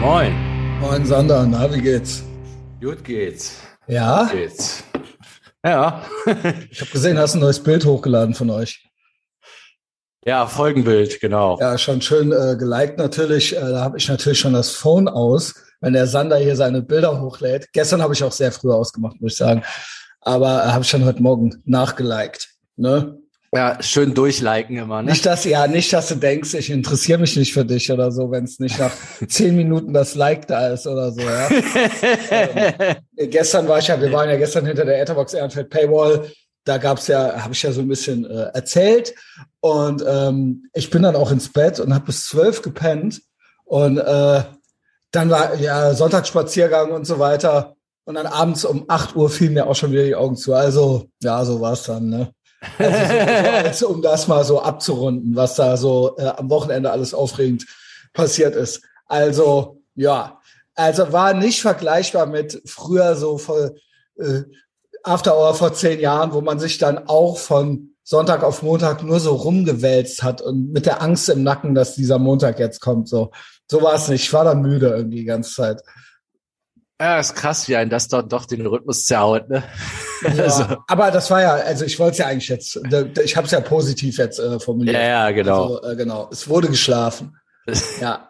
Moin. Moin Sander, na, wie geht's? Gut geht's. Ja? Gut geht's. Ja. ich habe gesehen, hast ein neues Bild hochgeladen von euch. Ja, Folgenbild, genau. Ja, schon schön äh, geliked natürlich. Äh, da habe ich natürlich schon das Phone aus, wenn der Sander hier seine Bilder hochlädt. Gestern habe ich auch sehr früh ausgemacht, muss ich sagen. Aber äh, habe ich schon heute Morgen nachgeliked. Ne? Ja, schön durchliken immer, ne? Nicht, dass, ja, nicht, dass du denkst, ich interessiere mich nicht für dich oder so, wenn es nicht nach zehn Minuten das Like da ist oder so, ja. ähm, gestern war ich ja, wir waren ja gestern hinter der Etherbox Ehrenfeld Paywall. Da gab's ja, habe ich ja so ein bisschen äh, erzählt. Und ähm, ich bin dann auch ins Bett und habe bis zwölf gepennt. Und äh, dann war ja Sonntagsspaziergang und so weiter. Und dann abends um acht Uhr fielen mir auch schon wieder die Augen zu. Also, ja, so war's dann, ne? Also so, also, um das mal so abzurunden, was da so äh, am Wochenende alles aufregend passiert ist. Also, ja, also war nicht vergleichbar mit früher so vor äh, After Hour vor zehn Jahren, wo man sich dann auch von Sonntag auf Montag nur so rumgewälzt hat und mit der Angst im Nacken, dass dieser Montag jetzt kommt. So, so war es nicht. Ich war dann müde irgendwie die ganze Zeit. Ja, ist krass, wie ein das dort doch den Rhythmus zerhaut, ne? Ja, also. Aber das war ja, also ich wollte es ja eigentlich jetzt, ich habe es ja positiv jetzt äh, formuliert. Ja, ja, genau. Also, äh, genau. Es wurde geschlafen. ja.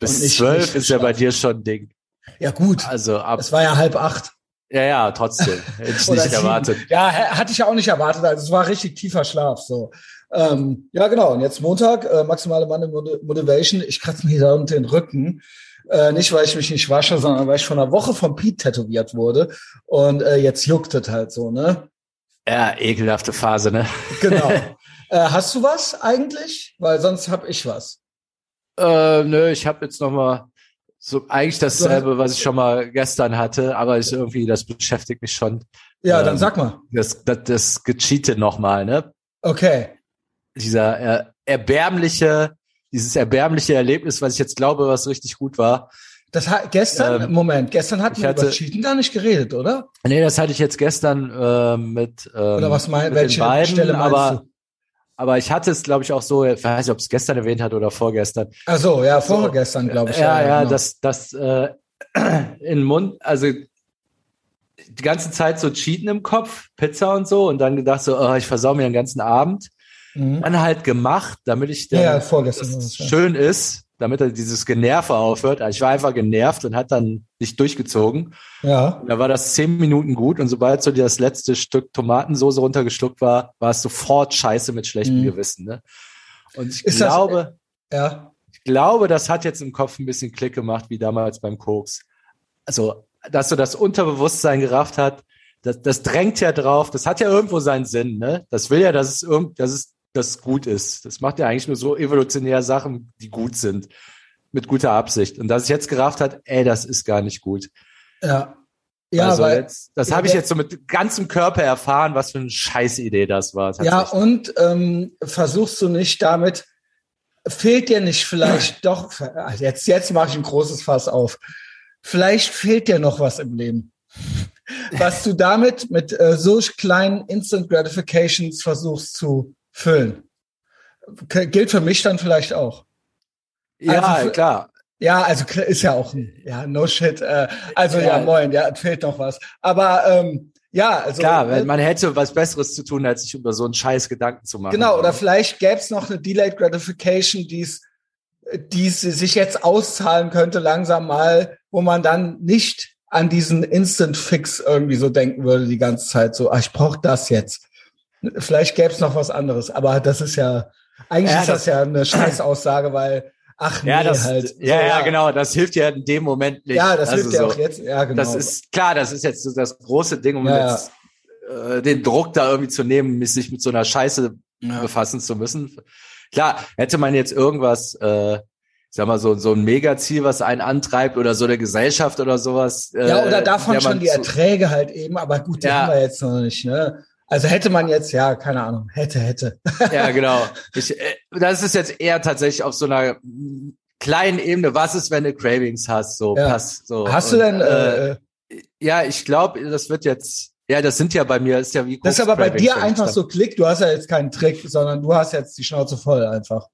Bis zwölf ist ja bei dir schon ein Ding. Ja, gut. Also ab. Es war ja halb acht. Ja, ja, trotzdem. Hätte ich nicht erwartet. Ja, hatte ich ja auch nicht erwartet. Also es war richtig tiefer Schlaf. So. Ähm, ja, genau. Und jetzt Montag, äh, maximale Money Motivation. Ich kratze mir hier unten den Rücken. Äh, nicht, weil ich mich nicht wasche, sondern weil ich von einer Woche von Pete tätowiert wurde. Und äh, jetzt juckt es halt so, ne? Ja, ekelhafte Phase, ne? Genau. äh, hast du was eigentlich? Weil sonst hab ich was. Äh, nö, ich habe jetzt noch mal so eigentlich dasselbe, was ich schon mal gestern hatte, aber ist irgendwie, das beschäftigt mich schon. Ja, ähm, dann sag mal. Das, das, das Gecheate nochmal, ne? Okay. Dieser äh, erbärmliche dieses erbärmliche Erlebnis, was ich jetzt glaube, was richtig gut war. Das hat gestern, ähm, Moment, gestern hatten wir über Cheaten gar nicht geredet, oder? Nee, das hatte ich jetzt gestern äh, mit, ähm, oder was mein, mit welche den beiden, Stelle aber du? aber ich hatte es, glaube ich, auch so, ich weiß nicht, ob es gestern erwähnt hat oder vorgestern. Ach so, ja, vorgestern, glaube ich. Ja, ja, ja genau. das, das äh, in Mund, also die ganze Zeit so Cheaten im Kopf, Pizza und so, und dann gedacht so, oh, ich versau mir den ganzen Abend mhm. dann halt gemacht, damit ich dann, ja, vorgestern das schön ist, damit er dieses Generve aufhört. Also ich war einfach genervt und hat dann nicht durchgezogen. Ja. Da war das zehn Minuten gut und sobald so das letzte Stück Tomatensoße runtergeschluckt war, war es sofort scheiße mit schlechtem mhm. Gewissen. Ne? Und ich ist glaube, das, ja. ich glaube, das hat jetzt im Kopf ein bisschen Klick gemacht, wie damals beim Koks. Also, dass so das Unterbewusstsein gerafft hat, das, das drängt ja drauf, das hat ja irgendwo seinen Sinn, ne? Das will ja, dass es irgend, dass es das gut ist. Das macht ja eigentlich nur so evolutionär Sachen, die gut sind. Mit guter Absicht. Und dass es jetzt gerafft hat, ey, das ist gar nicht gut. Ja. Ja, also weil, jetzt, das habe ich jetzt so mit ganzem Körper erfahren, was für eine Scheißidee das war. Ja, und ähm, versuchst du nicht damit, fehlt dir nicht vielleicht doch, jetzt, jetzt mache ich ein großes Fass auf. Vielleicht fehlt dir noch was im Leben. Was du damit mit äh, so kleinen Instant Gratifications versuchst zu füllen. Gilt für mich dann vielleicht auch. Ja, also für, klar. Ja, also ist ja auch ein, ja, no shit. Äh, also ja, ja, moin, ja, fehlt noch was. Aber ähm, ja, also. Klar, äh, man hätte was Besseres zu tun, als sich über so einen Scheiß Gedanken zu machen. Genau, oder vielleicht gäbe es noch eine Delayed Gratification, die es die sich jetzt auszahlen könnte, langsam mal, wo man dann nicht an diesen Instant Fix irgendwie so denken würde die ganze Zeit. So, ah, ich brauche das jetzt. Vielleicht gäbe es noch was anderes, aber das ist ja, eigentlich ja, ist das, das ja eine Scheißaussage, weil Ach nee, ja, das, halt. Ja, so, ja, genau. Das hilft ja in dem Moment nicht. Ja, das also hilft ja so, auch jetzt. Ja, genau. Das ist klar. Das ist jetzt so das große Ding, um ja, jetzt äh, den Druck da irgendwie zu nehmen, sich mit so einer Scheiße ja. befassen zu müssen. Klar, hätte man jetzt irgendwas, äh, ich sag mal so so ein Megaziel, was einen antreibt oder so eine Gesellschaft oder sowas. Äh, ja, oder davon schon die Erträge halt eben. Aber gut, die ja. haben wir jetzt noch nicht. Ne? Also hätte man jetzt, ja, keine Ahnung, hätte, hätte. Ja, genau. Ich, äh, das ist jetzt eher tatsächlich auf so einer kleinen Ebene. Was ist, wenn du Cravings hast? So, ja. pass, so. Hast du denn, äh, äh, ja, ich glaube, das wird jetzt, ja, das sind ja bei mir, ist ja wie Das ist aber bei dir einfach so Klick. Du hast ja jetzt keinen Trick, sondern du hast jetzt die Schnauze voll einfach.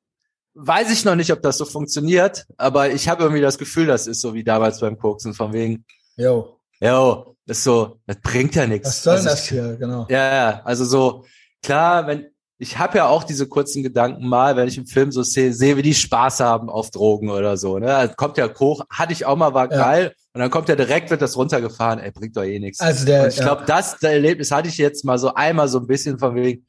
weiß ich noch nicht, ob das so funktioniert, aber ich habe irgendwie das Gefühl, das ist so wie damals beim Koksen, von wegen, Jo. jo, das ist so, das bringt ja nichts. Was soll Also das ich- hier? Genau. Ja, ja, also so, klar, wenn, ich habe ja auch diese kurzen Gedanken mal, wenn ich im Film so sehe, sehe, wie die Spaß haben auf Drogen oder so, ne? Also kommt ja hoch, hatte ich auch mal, war Ja. geil, und dann kommt ja direkt, wird das runtergefahren, ey, bringt doch eh nichts. Also der, Und ich glaube, das das Erlebnis hatte ich jetzt mal so einmal so ein bisschen von wegen,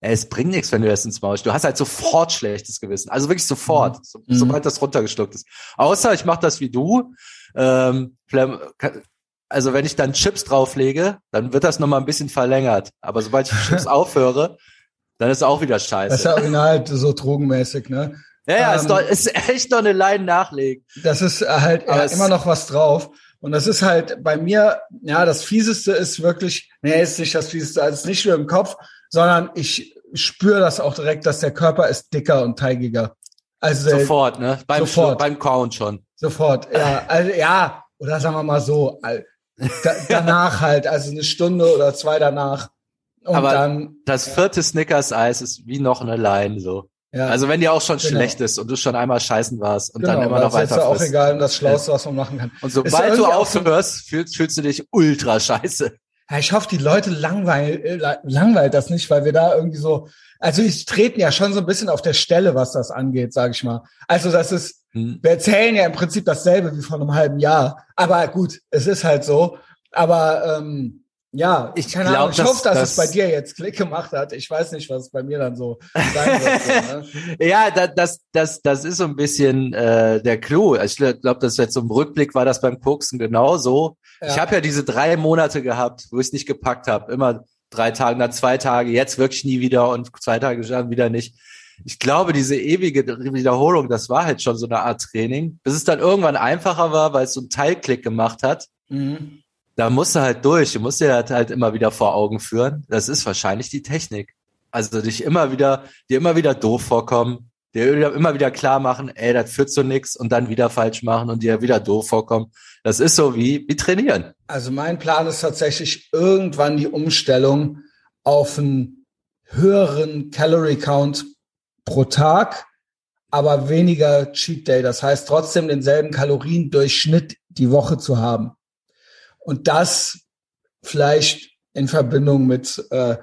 ey, es bringt nichts, wenn du das ins Maul. Du hast halt sofort schlechtes Gewissen. Also wirklich sofort, so, Mhm. sobald das runtergeschluckt ist. Außer ich mache das wie du. Ähm, also wenn ich dann Chips drauflege, dann wird das nochmal ein bisschen verlängert. Aber sobald ich Chips aufhöre, dann ist auch wieder das ist ja scheiße. original so drogenmäßig, ne? Ja, ja, ist, ähm, doch, ist echt noch eine Line nachlegen. Das ist halt ja, immer noch was drauf. Und das ist halt bei mir, ja, das Fieseste ist wirklich, nee, ist nicht das Fieseste, also ist nicht nur im Kopf, sondern ich spüre das auch direkt, dass der Körper ist dicker und teigiger. Also Sofort, ne? Beim, sofort. Beim Count schon. Sofort, ja, also, ja, oder sagen wir mal so, da, danach halt, also eine Stunde oder zwei danach. Und Aber dann, Das vierte Snickers-Eis ist wie noch eine Line, so. ja, Also wenn die auch schon Genau. schlecht ist und du schon einmal scheißen warst und genau, dann immer noch es ist ja weiter auch frisst. egal, das Schlauste, was man machen kann. Und sobald du irgendwie auch so- aufhörst, fühlst, fühlst du dich ultra scheiße. Ja, ich hoffe, die Leute langweil, äh, la- langweilt das nicht, weil wir da irgendwie so, also ich treten ja schon so ein bisschen auf der Stelle, was das angeht, sage ich mal. Also das ist, Hm. wir erzählen ja im Prinzip dasselbe wie vor einem halben Jahr. Aber gut, es ist halt so. Aber ähm, ja, Ich keine glaub, Ahnung, ich hoffe, dass, dass- es bei dir jetzt Klick gemacht hat. Ich weiß nicht, was es bei mir dann so sein wird. ne? Ja, da, das, das, das ist so ein bisschen äh, der Clou. Ich glaube, das jetzt so im Rückblick war das beim Koksen genauso. Ja. Ich habe ja diese drei Monate gehabt, wo ich es nicht gepackt habe. Immer drei Tage, dann zwei Tage, jetzt wirklich nie wieder und zwei Tage dann wieder nicht. Ich glaube, diese ewige Wiederholung, das war halt schon so eine Art Training, bis es dann irgendwann einfacher war, weil es so einen Teilklick gemacht hat. Mhm. da musst du halt durch. Du musst dir das halt immer wieder vor Augen führen. Das ist wahrscheinlich die Technik. Also dich immer wieder, dir immer wieder doof vorkommen, dir immer wieder klar machen, ey, das führt zu nix und dann wieder falsch machen und dir wieder doof vorkommen. Das ist so wie, wie trainieren. Also mein Plan ist tatsächlich irgendwann die Umstellung auf einen höheren Calorie Count pro Tag, aber weniger Cheat Day. Das heißt trotzdem denselben Kaloriendurchschnitt die Woche zu haben. Und das vielleicht in Verbindung mit äh,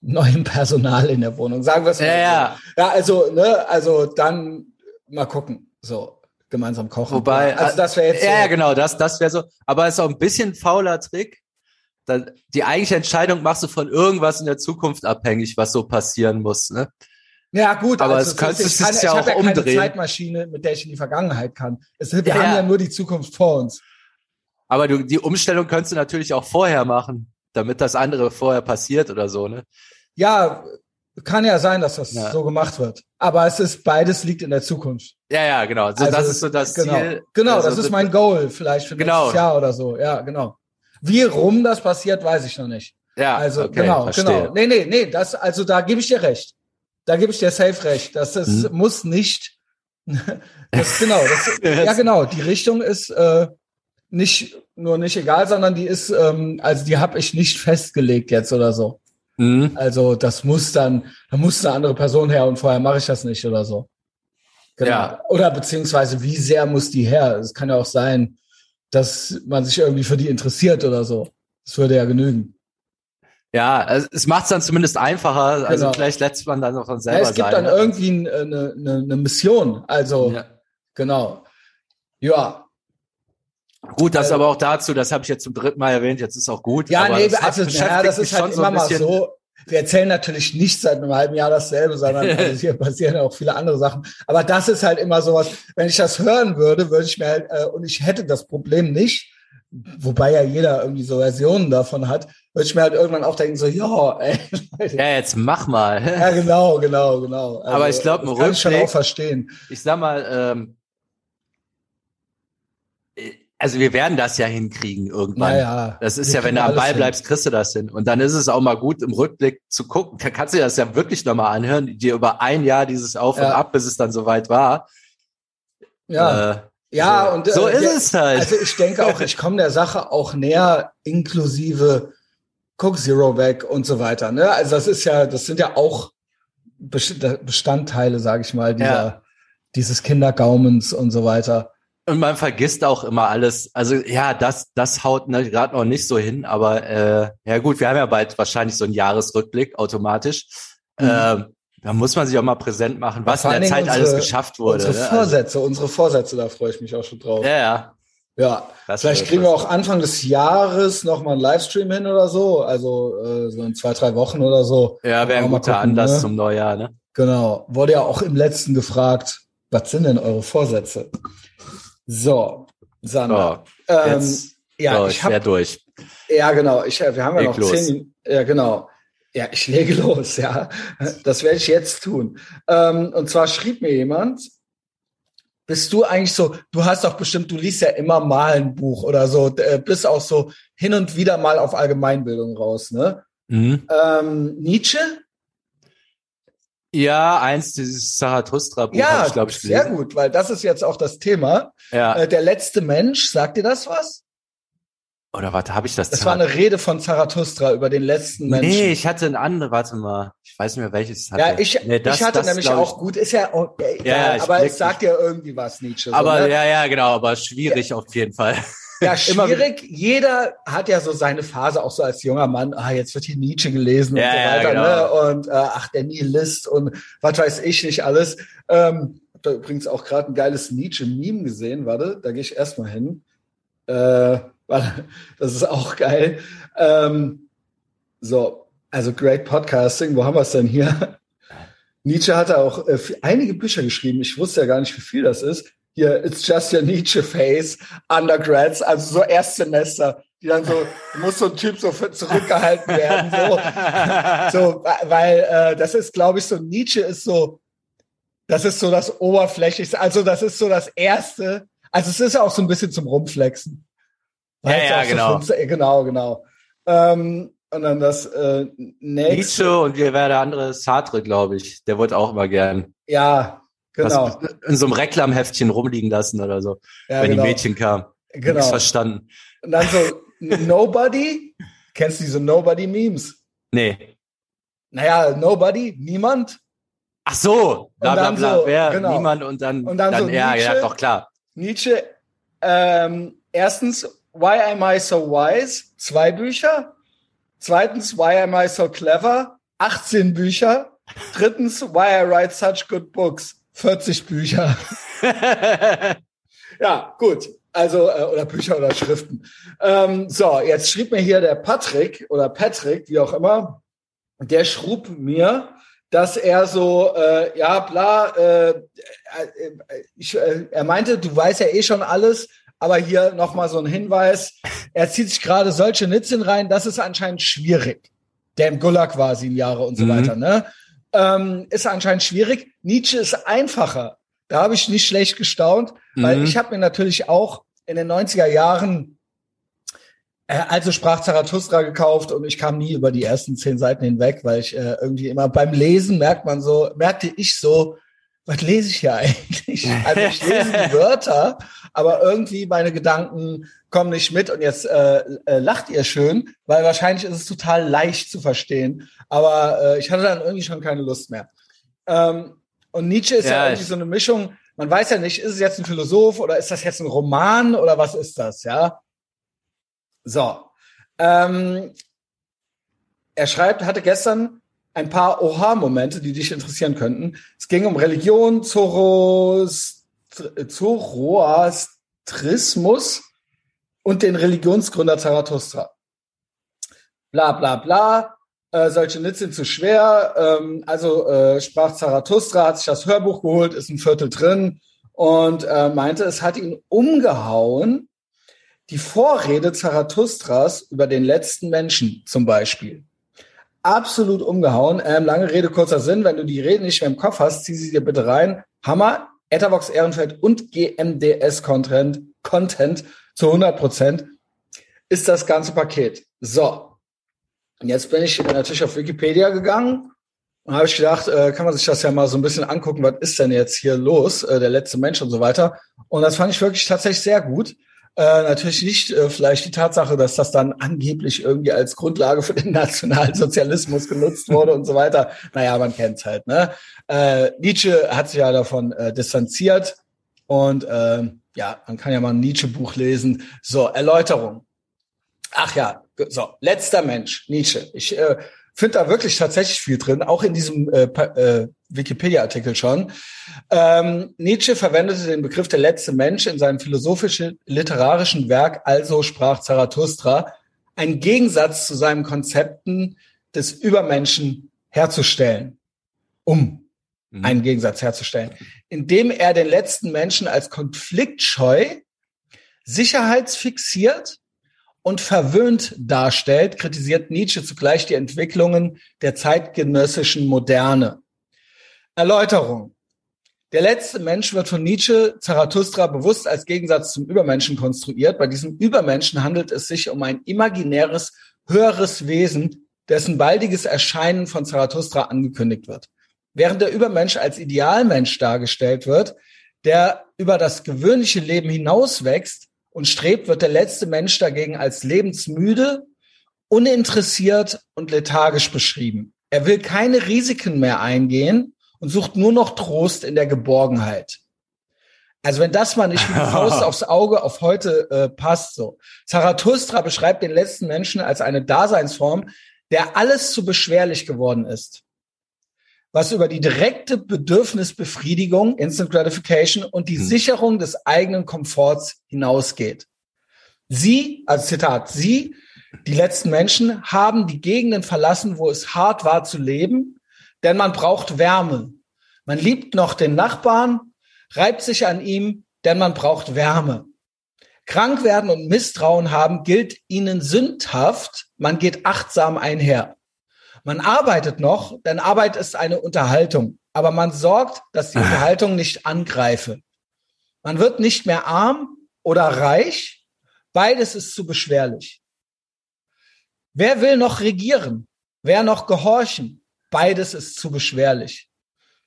neuem Personal in der Wohnung. Sagen wir es mal. Ja, so. ja. Ja, also, ne, also dann mal gucken. So, gemeinsam kochen. Wobei, also das wäre jetzt ja, so, ja, genau, das, das wäre so. Aber es ist auch ein bisschen fauler Trick. Die eigentliche Entscheidung machst du von irgendwas in der Zukunft abhängig, was so passieren muss. Ne? Ja, gut, Aber also es könntest ist- es kann- ja ich auch habe ja keine umdrehen. Zeitmaschine, mit der ich in die Vergangenheit kann. Es, wir Ja, haben ja. ja nur die Zukunft vor uns. Aber du, die Umstellung könntest du natürlich auch vorher machen, damit das andere vorher passiert oder so, ne? Ja, kann ja sein, dass das Ja. so gemacht wird. Aber es ist, beides liegt in der Zukunft. Ja, ja, genau. So, Also, das ist so das genau. Ziel. Genau, Also, das ist mein Goal vielleicht für Genau. nächstes Jahr oder so. Ja, genau. Wie rum das passiert, weiß ich noch nicht. Ja, Also okay, genau, verstehe. genau. Nee, nee, nee, das, also da gebe ich dir recht. Da gebe ich dir safe recht. Das, das Mhm. muss nicht, das, genau, das, ja genau, die Richtung ist äh, nicht nur nicht egal, sondern die ist, ähm, also die habe ich nicht festgelegt jetzt oder so. Mhm. Also das muss dann, da muss eine andere Person her und vorher mache ich das nicht oder so. Genau. Ja. Oder beziehungsweise wie sehr muss die her? Es kann ja auch sein, dass man sich irgendwie für die interessiert oder so. Das würde ja genügen. Ja, es, macht es dann zumindest einfacher. Also Genau. vielleicht lässt man dann auch von Ja, selber es gibt sein. dann ne? irgendwie ein- äh, eine, eine, eine Mission. Also Ja. genau. Ja, Gut, das Also- aber auch dazu, das habe ich jetzt zum dritten Mal erwähnt, jetzt ist auch gut. Ja, nee, das also ja, das ist halt immer mal so. Wir erzählen natürlich nicht seit einem halben Jahr dasselbe, sondern also hier passieren ja auch viele andere Sachen. Aber das ist halt immer sowas, wenn ich das hören würde, würde ich mir halt, äh, und ich hätte das Problem nicht, wobei ja jeder irgendwie so Versionen davon hat, würde ich mir halt irgendwann auch denken, so, ja, ey, Ja, jetzt mach mal. ja, genau, genau, genau. Also, Aber ich glaub, im das kann ich schon auch verstehen. Ich sag mal, ähm, also wir werden das ja hinkriegen irgendwann. Naja. Das ist ja, wenn du am Ball hin. bleibst, kriegst du das hin. Und dann ist es auch mal gut, im Rückblick zu gucken. Kann, kannst du dir das ja wirklich nochmal anhören, dir über ein Jahr dieses Auf und Ja. Ab, bis es dann soweit war. Ja, Äh, ja, so, und äh, so ist der- es halt. Also ich denke auch, ich komme der Sache auch näher, inklusive Cook Zero weg und so weiter. Ne? Also das ist ja, das sind ja auch Best- Bestandteile, sage ich mal, dieser, dieses Kindergaumens und so weiter. Und man vergisst auch immer alles. Also ja, das, das haut ne, gerade noch nicht so hin, aber äh, ja gut, wir haben ja bald wahrscheinlich so einen Jahresrückblick automatisch. Mhm. Äh, da muss man sich auch mal präsent machen, was in der Zeit unsere, alles geschafft wurde. Unsere ne? Vorsätze, also, unsere Vorsätze, da freue ich mich auch schon drauf. Ja, ja. Ja, das vielleicht kriegen wir auch Anfang des Jahres noch mal einen Livestream hin oder so, also äh, so in zwei, drei Wochen oder so. Ja, wäre ein guter gucken, Anlass ne? zum Neujahr, ne? Genau. Wurde ja auch im letzten gefragt, was sind denn eure Vorsätze? So, Sandra. So, ähm, ja, so, ich hab, durch. Ja, genau. Ich, wir haben ja Leg noch los. zehn. Ja, genau. Ja, ich lege los, ja. Das werde ich jetzt tun. Ähm, und zwar schrieb mir jemand, bist du eigentlich so, du hast doch bestimmt, du liest ja immer mal ein Buch oder so, äh, bist auch so hin und wieder mal auf Allgemeinbildung raus, ne? Mhm. Ähm, Nietzsche? Ja, eins dieses Zarathustra-Buch ja, ich, glaube ich, gelesen. Sehr gut, weil das ist jetzt auch das Thema. Ja. Äh, der letzte Mensch, sagt dir das was? Oder warte, habe ich das? Das war eine Rede von Zarathustra über den letzten Menschen. Nee, ich hatte ein anderes, warte mal. Ich weiß nicht mehr, welches hatte. Ja, ich, nee, das, ich hatte das, nämlich auch gut, ist ja, okay, ja, ja, aber es sagt ja irgendwie was, Nietzsche. Aber, so, ne? ja, ja, genau, aber schwierig ja. auf jeden Fall. Ja, schwierig. Jeder hat ja so seine Phase, auch so als junger Mann, ah, jetzt wird hier Nietzsche gelesen ja, und so weiter, genau. ne? Und äh, ach, der Nihilist und was weiß ich nicht alles. Ähm, hab da übrigens auch gerade ein geiles Nietzsche-Meme gesehen, warte, da gehe ich erstmal hin. Äh, das ist auch geil. Ähm, so, also Great Podcasting, wo haben wir es denn hier? Nietzsche hatte auch äh, einige Bücher geschrieben. Ich wusste ja gar nicht, wie viel das ist. Hier, It's Just Your Nietzsche Face, Undergrads, also so Erstsemester, die dann so, muss so ein Typ so für zurückgehalten werden, so, so weil äh, das ist, glaube ich, so Nietzsche ist so, das ist so das Oberflächlichste, also das ist so das Erste, also es ist auch so ein bisschen zum Rumflexen. Ja, ja, genau. So genau, genau. Ähm, und dann das äh, nächste. Nietzsche und wir wäre der andere Sartre, glaube ich. Der wollte auch immer gern. Ja, genau. in so einem Reklamheftchen rumliegen lassen oder so, ja, wenn genau. die Mädchen kamen. Genau. Nichts verstanden. Und dann so Nobody. Kennst du diese Nobody-Memes? Nee. Naja, Nobody, niemand. Ach so, bla bla bla, so, wer, genau. niemand und dann, und dann, dann so ja, Nietzsche, ja, doch klar. Nietzsche, ähm, erstens Why Am I So Wise? Zwei Bücher. Zweitens, Why Am I So Clever? 18 Bücher. Drittens, Why I Write Such Good Books? 40 Bücher. ja, gut. Also, äh, oder Bücher oder Schriften. Ähm, so, jetzt schrieb mir hier der Patrick oder Patrick, wie auch immer, der schrub mir, dass er so, äh, ja, bla, äh, äh, ich, äh, er meinte, du weißt ja eh schon alles, aber hier nochmal so ein Hinweis. Er zieht sich gerade solche Nitzen rein. Das ist anscheinend schwierig. Der im Gulag war sieben Jahre und so mhm. weiter. Ne? Ähm, ist anscheinend schwierig. Nietzsche ist einfacher. Da habe ich nicht schlecht gestaunt, mhm. weil ich habe mir natürlich auch in den 90er Jahren äh, also sprach Zarathustra gekauft und ich kam nie über die ersten zehn Seiten hinweg, weil ich äh, irgendwie immer beim Lesen merkt man so, merkte ich so, was lese ich hier eigentlich? Also ich lese die Wörter, aber irgendwie meine Gedanken kommen nicht mit und jetzt äh, äh, lacht ihr schön, weil wahrscheinlich ist es total leicht zu verstehen, aber äh, ich hatte dann irgendwie schon keine Lust mehr. Ähm, und Nietzsche ist ja, ja irgendwie so eine Mischung, man weiß ja nicht, ist es jetzt ein Philosoph oder ist das jetzt ein Roman oder was ist das, ja? So. Ähm, er schreibt, hatte gestern ein paar Oha-Momente, die dich interessieren könnten. Es ging um Religion, Zoros, Zoroastrismus und den Religionsgründer Zarathustra. Bla bla bla. Äh, solche Nits sind zu schwer. Ähm, also äh, sprach Zarathustra, hat sich das Hörbuch geholt, ist ein Viertel drin und äh, meinte, es hat ihn umgehauen. Die Vorrede Zarathustras über den letzten Menschen zum Beispiel absolut umgehauen. Ähm, lange Rede, kurzer Sinn. Wenn du die Rede nicht mehr im Kopf hast, zieh sie dir bitte rein. Hammer. Etherbox Ehrenfeld und GMDS Content, Content zu 100 Prozent ist das ganze Paket. So. Und jetzt bin ich natürlich auf Wikipedia gegangen und habe ich gedacht, äh, kann man sich das ja mal so ein bisschen angucken, was ist denn jetzt hier los, äh, der letzte Mensch und so weiter. Und das fand ich wirklich tatsächlich sehr gut. Äh, natürlich nicht äh, vielleicht die Tatsache, dass das dann angeblich irgendwie als Grundlage für den Nationalsozialismus genutzt wurde und so weiter. Naja, man kennt's halt. Ne? Äh, Nietzsche hat sich ja davon äh, distanziert und äh, ja, man kann ja mal ein Nietzsche-Buch lesen. So, Erläuterung. Ach ja, so, letzter Mensch, Nietzsche. Ich äh, finde da wirklich tatsächlich viel drin, auch in diesem äh, äh, Wikipedia-Artikel schon. Ähm, Nietzsche verwendete den Begriff der letzte Mensch in seinem philosophischen, literarischen Werk Also sprach Zarathustra, ein Gegensatz zu seinen Konzepten des Übermenschen herzustellen, um mhm. einen Gegensatz herzustellen, indem er den letzten Menschen als konfliktscheu, sicherheitsfixiert und verwöhnt darstellt, kritisiert Nietzsche zugleich die Entwicklungen der zeitgenössischen Moderne. Erläuterung. Der letzte Mensch wird von Nietzsche Zarathustra bewusst als Gegensatz zum Übermenschen konstruiert. Bei diesem Übermenschen handelt es sich um ein imaginäres, höheres Wesen, dessen baldiges Erscheinen von Zarathustra angekündigt wird. Während der Übermensch als Idealmensch dargestellt wird, der über das gewöhnliche Leben hinauswächst und strebt, wird der letzte Mensch dagegen als lebensmüde, uninteressiert und lethargisch beschrieben. Er will keine Risiken mehr eingehen und sucht nur noch Trost in der Geborgenheit. Also wenn das mal nicht mit Faust aufs Auge auf heute äh, passt, so. Zarathustra beschreibt den letzten Menschen als eine Daseinsform, der alles zu beschwerlich geworden ist. Was über die direkte Bedürfnisbefriedigung, Instant Gratification und die hm. Sicherung des eigenen Komforts hinausgeht. Sie, als Zitat, sie, die letzten Menschen, haben die Gegenden verlassen, wo es hart war zu leben denn man braucht Wärme. Man liebt noch den Nachbarn, reibt sich an ihm, denn man braucht Wärme. Krank werden und Misstrauen haben gilt ihnen sündhaft, man geht achtsam einher. Man arbeitet noch, denn Arbeit ist eine Unterhaltung, aber man sorgt, dass die Unterhaltung nicht angreife. Man wird nicht mehr arm oder reich, beides ist zu beschwerlich. Wer will noch regieren? Wer noch gehorchen? Beides ist zu beschwerlich.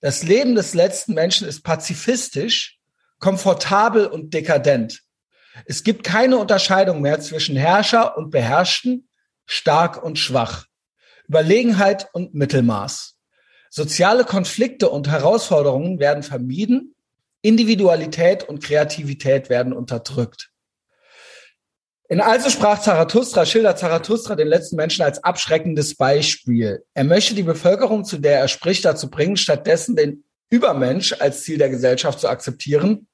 Das Leben des letzten Menschen ist pazifistisch, komfortabel und dekadent. Es gibt keine Unterscheidung mehr zwischen Herrscher und Beherrschten, stark und schwach, Überlegenheit und Mittelmaß. Soziale Konflikte und Herausforderungen werden vermieden, Individualität und Kreativität werden unterdrückt. In Also sprach Zarathustra, schildert Zarathustra den letzten Menschen als abschreckendes Beispiel. Er möchte die Bevölkerung, zu der er spricht, dazu bringen, stattdessen den Übermensch als Ziel der Gesellschaft zu akzeptieren.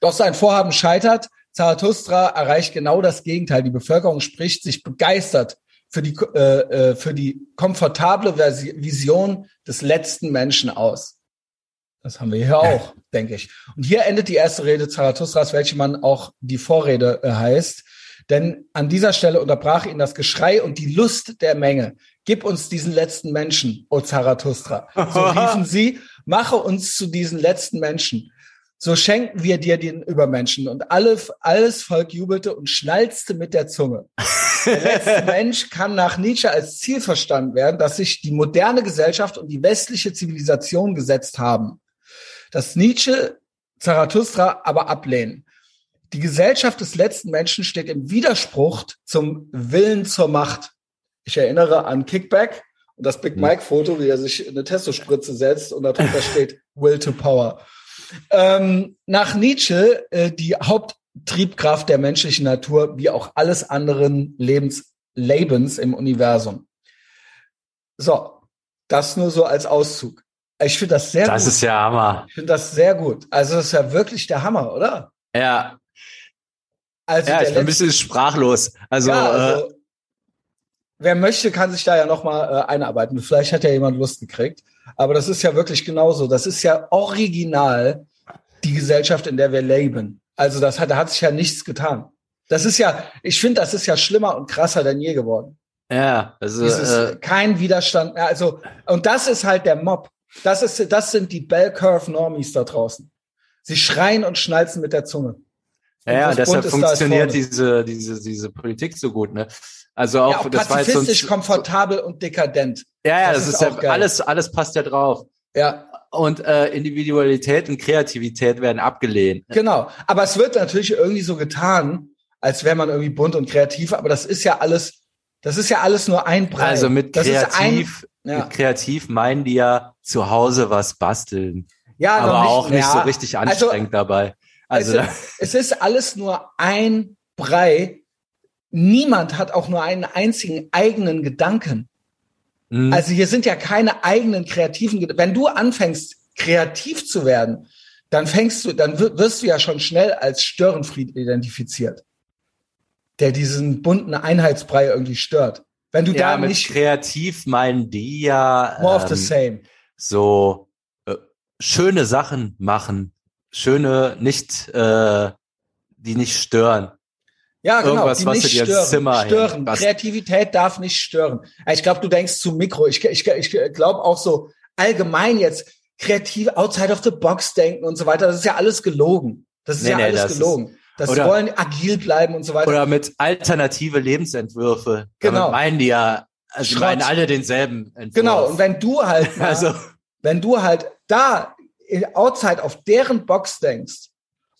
Doch sein Vorhaben scheitert. Zarathustra erreicht genau das Gegenteil. Die Bevölkerung spricht sich begeistert für die, äh, äh für die komfortable Vision des letzten Menschen aus. Das haben wir hier auch, denke ich. Und hier endet die erste Rede Zarathustras, welche man auch die Vorrede äh, heißt. Denn an dieser Stelle unterbrach ihn das Geschrei und die Lust der Menge. Gib uns diesen letzten Menschen, o Zarathustra. So riefen sie, mache uns zu diesen letzten Menschen. So schenken wir dir den Übermenschen. Und alle, alles Volk jubelte und schnalzte mit der Zunge. Der letzte Mensch kann nach Nietzsche als Ziel verstanden werden, dass sich die moderne Gesellschaft und die westliche Zivilisation gesetzt haben dass Nietzsche Zarathustra aber ablehnen. Die Gesellschaft des letzten Menschen steht im Widerspruch zum Willen zur Macht. Ich erinnere an Kickback und das Big Mike Foto, wie er sich eine Testospritze setzt und darunter steht Will to Power. Ähm, nach Nietzsche äh, die Haupttriebkraft der menschlichen Natur, wie auch alles anderen Lebens, Lebens im Universum. So, das nur so als Auszug. Ich finde das sehr das gut. Das ist ja Hammer. Ich finde das sehr gut. Also das ist ja wirklich der Hammer, oder? Ja. Also ja, ich bin ein bisschen sprachlos. Also, ja, also äh, wer möchte, kann sich da ja nochmal äh, einarbeiten. Vielleicht hat ja jemand Lust gekriegt. Aber das ist ja wirklich genauso. Das ist ja original die Gesellschaft, in der wir leben. Also das hat, da hat sich ja nichts getan. Das ist ja, ich finde, das ist ja schlimmer und krasser denn je geworden. Ja, also Dieses, äh, kein Widerstand mehr. Also und das ist halt der Mob. Das, ist, das sind die Bell Curve Normies da draußen. Sie schreien und schnalzen mit der Zunge. Ja, ja deshalb funktioniert diese, diese, diese Politik so gut, ne? Also auch, ja, auch das pazifistisch, war komfortabel und dekadent. Ja, ja, das, das ist, ist ja, geil. alles, alles passt ja drauf. Ja. Und äh, Individualität und Kreativität werden abgelehnt. Genau. Aber es wird natürlich irgendwie so getan, als wäre man irgendwie bunt und kreativ, aber das ist ja alles, das ist ja alles nur ein Brei. Also mit das kreativ, ein, ja. mit kreativ meinen die ja zu Hause was basteln. Ja, aber nicht, auch nicht ja. so richtig anstrengend also, dabei. Also es, ist, es ist alles nur ein Brei. Niemand hat auch nur einen einzigen eigenen Gedanken. Mhm. Also hier sind ja keine eigenen kreativen Gedanken. Wenn du anfängst, kreativ zu werden, dann fängst du, dann wirst du ja schon schnell als Störenfried identifiziert, der diesen bunten Einheitsbrei irgendwie stört. Wenn du ja, da nicht kreativ meinen die ja more of the ähm, same. So äh, schöne Sachen machen, schöne nicht, äh, die nicht stören. Ja, genau. Irgendwas, die was nicht du dir stören. Zimmer stören. Kreativität darf nicht stören. Ich glaube, du denkst zu Mikro. Ich, ich, ich glaube auch so allgemein jetzt kreativ outside of the box denken und so weiter. Das ist ja alles gelogen. Das ist Nee, ja nee, alles das gelogen. Das oder- wollen agil bleiben und so weiter. Oder mit alternative Lebensentwürfe. Genau. Damit meinen die ja, also meinen alle denselben Entwurf. genau. Und wenn du halt, mal, also wenn du halt da outside auf deren Box denkst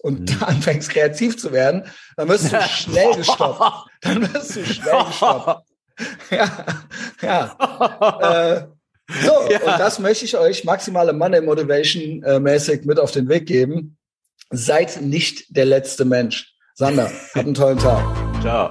und Mhm. da anfängst kreativ zu werden, dann wirst du schnell gestoppt. Dann wirst du schnell gestoppt. Ja, ja. Äh, so, Ja. und das möchte ich euch maximale Money Motivation äh, mäßig mit auf den Weg geben. Seid nicht der letzte Mensch. Sander, habt einen tollen Tag. Ciao.